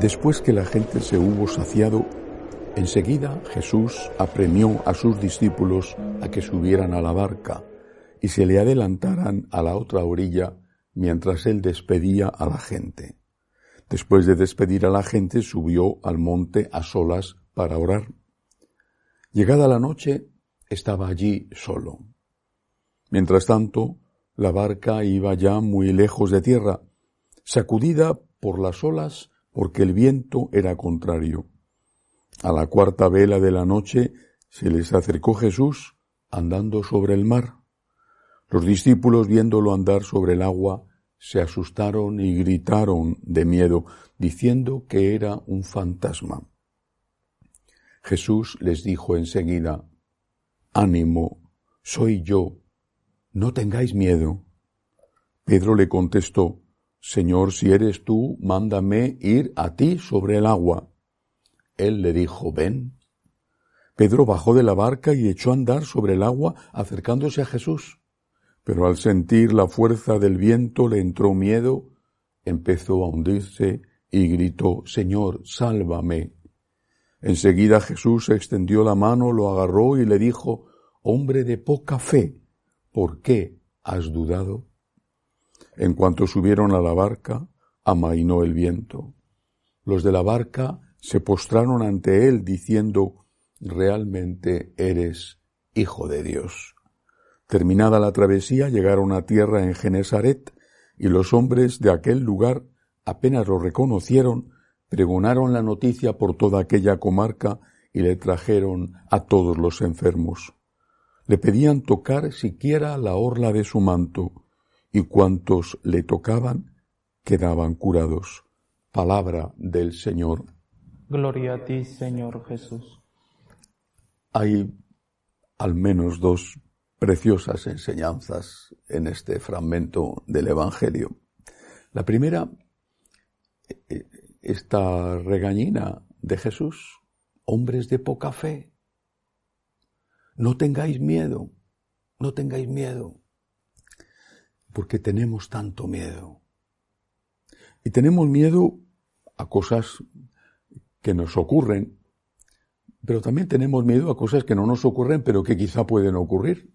Después que la gente se hubo saciado, enseguida Jesús apremió a sus discípulos a que subieran a la barca y se le adelantaran a la otra orilla mientras él despedía a la gente. Después de despedir a la gente, subió al monte a solas para orar. Llegada la noche, estaba allí solo. Mientras tanto, la barca iba ya muy lejos de tierra, sacudida por las olas porque el viento era contrario. A la cuarta vela de la noche se les acercó Jesús andando sobre el mar. Los discípulos viéndolo andar sobre el agua se asustaron y gritaron de miedo, diciendo que era un fantasma. Jesús les dijo enseguida, Ánimo, soy yo, no tengáis miedo. Pedro le contestó, Señor, si eres tú, mándame ir a ti sobre el agua. Él le dijo, ven. Pedro bajó de la barca y echó a andar sobre el agua acercándose a Jesús. Pero al sentir la fuerza del viento le entró miedo, empezó a hundirse y gritó, Señor, sálvame. Enseguida Jesús extendió la mano, lo agarró y le dijo, Hombre de poca fe, ¿por qué has dudado? En cuanto subieron a la barca, amainó el viento. Los de la barca se postraron ante él diciendo, realmente eres hijo de Dios. Terminada la travesía, llegaron a tierra en Genesaret, y los hombres de aquel lugar apenas lo reconocieron, pregonaron la noticia por toda aquella comarca y le trajeron a todos los enfermos. Le pedían tocar siquiera la orla de su manto, y cuantos le tocaban quedaban curados. Palabra del Señor. Gloria a ti, Señor Jesús. Hay al menos dos preciosas enseñanzas en este fragmento del Evangelio. La primera, eh, esta regañina de Jesús, hombres de poca fe, no tengáis miedo, no tengáis miedo porque tenemos tanto miedo. Y tenemos miedo a cosas que nos ocurren, pero también tenemos miedo a cosas que no nos ocurren, pero que quizá pueden ocurrir.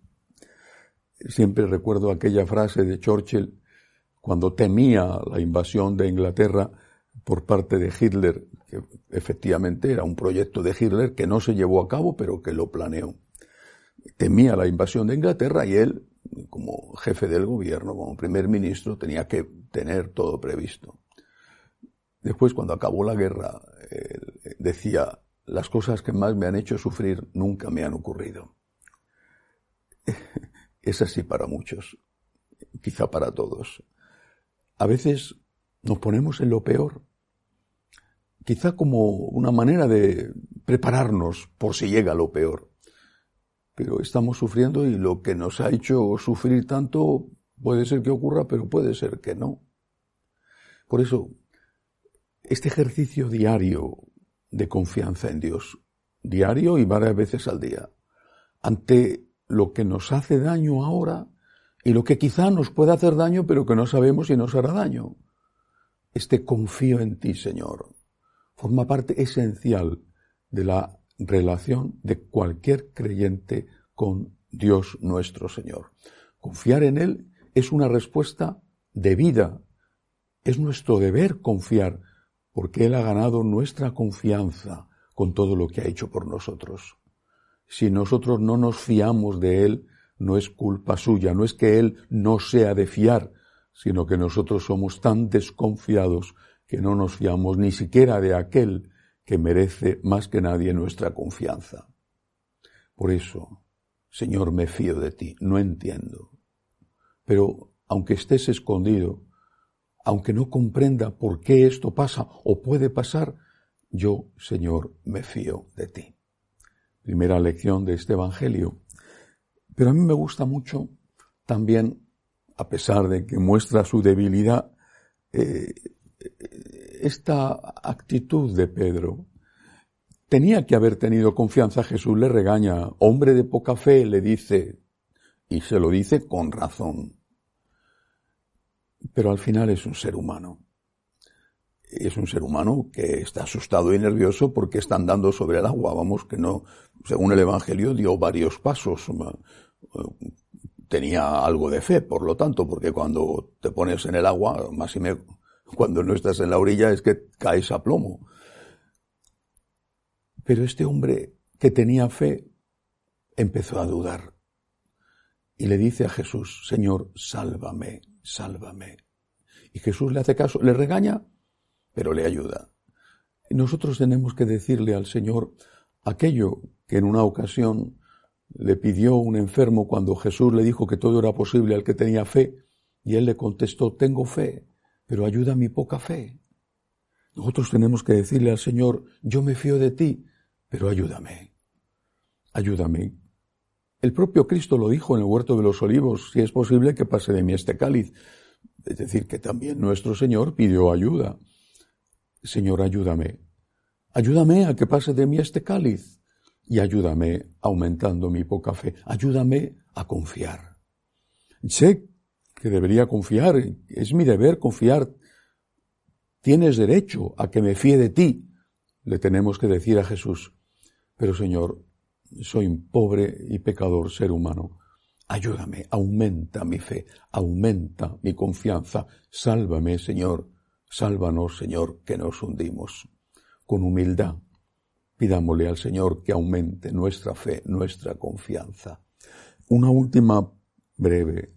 Siempre recuerdo aquella frase de Churchill cuando temía la invasión de Inglaterra por parte de Hitler, que efectivamente era un proyecto de Hitler que no se llevó a cabo, pero que lo planeó. Temía la invasión de Inglaterra y él como jefe del gobierno, como primer ministro, tenía que tener todo previsto. Después, cuando acabó la guerra, decía, las cosas que más me han hecho sufrir nunca me han ocurrido. Es así para muchos, quizá para todos. A veces nos ponemos en lo peor, quizá como una manera de prepararnos por si llega lo peor pero estamos sufriendo y lo que nos ha hecho sufrir tanto puede ser que ocurra, pero puede ser que no. Por eso, este ejercicio diario de confianza en Dios, diario y varias veces al día, ante lo que nos hace daño ahora y lo que quizá nos pueda hacer daño, pero que no sabemos si nos hará daño. Este confío en ti, Señor, forma parte esencial de la relación de cualquier creyente con Dios nuestro Señor. Confiar en Él es una respuesta de vida. Es nuestro deber confiar, porque Él ha ganado nuestra confianza con todo lo que ha hecho por nosotros. Si nosotros no nos fiamos de Él, no es culpa suya, no es que Él no sea de fiar, sino que nosotros somos tan desconfiados que no nos fiamos ni siquiera de aquel que merece más que nadie nuestra confianza. Por eso, Señor, me fío de ti, no entiendo. Pero aunque estés escondido, aunque no comprenda por qué esto pasa o puede pasar, yo, Señor, me fío de ti. Primera lección de este Evangelio. Pero a mí me gusta mucho también, a pesar de que muestra su debilidad, eh, esta actitud de Pedro, tenía que haber tenido confianza, Jesús le regaña, hombre de poca fe, le dice, y se lo dice con razón. Pero al final es un ser humano. Es un ser humano que está asustado y nervioso porque está andando sobre el agua. Vamos, que no, según el Evangelio, dio varios pasos. Tenía algo de fe, por lo tanto, porque cuando te pones en el agua, más y me, cuando no estás en la orilla, es que caes a plomo. Pero este hombre que tenía fe empezó a dudar y le dice a Jesús, Señor, sálvame, sálvame. Y Jesús le hace caso, le regaña, pero le ayuda. Nosotros tenemos que decirle al Señor aquello que en una ocasión le pidió un enfermo cuando Jesús le dijo que todo era posible al que tenía fe, y él le contestó, tengo fe, pero ayuda mi poca fe. Nosotros tenemos que decirle al Señor, yo me fío de ti, pero ayúdame, ayúdame. El propio Cristo lo dijo en el huerto de los olivos, si es posible que pase de mí este cáliz. Es decir, que también nuestro Señor pidió ayuda. Señor, ayúdame. Ayúdame a que pase de mí este cáliz y ayúdame aumentando mi poca fe. Ayúdame a confiar. Sé que debería confiar, es mi deber confiar. Tienes derecho a que me fíe de ti, le tenemos que decir a Jesús. Pero Señor, soy un pobre y pecador ser humano. Ayúdame, aumenta mi fe, aumenta mi confianza. Sálvame, Señor, sálvanos, Señor, que nos hundimos. Con humildad, pidámosle al Señor que aumente nuestra fe, nuestra confianza. Una última breve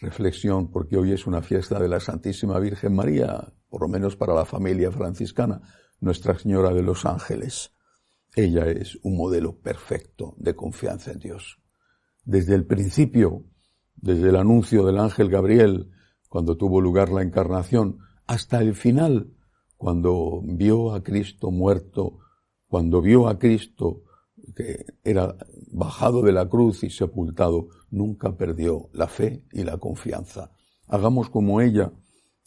reflexión, porque hoy es una fiesta de la Santísima Virgen María, por lo menos para la familia franciscana, Nuestra Señora de los Ángeles. Ella es un modelo perfecto de confianza en Dios. Desde el principio, desde el anuncio del ángel Gabriel, cuando tuvo lugar la encarnación, hasta el final, cuando vio a Cristo muerto, cuando vio a Cristo que era bajado de la cruz y sepultado, nunca perdió la fe y la confianza. Hagamos como ella,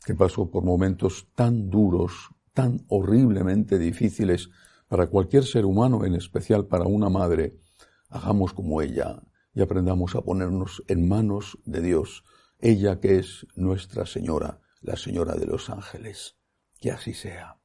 que pasó por momentos tan duros, tan horriblemente difíciles, para cualquier ser humano, en especial para una madre, hagamos como ella y aprendamos a ponernos en manos de Dios, ella que es nuestra Señora, la Señora de los ángeles. Que así sea.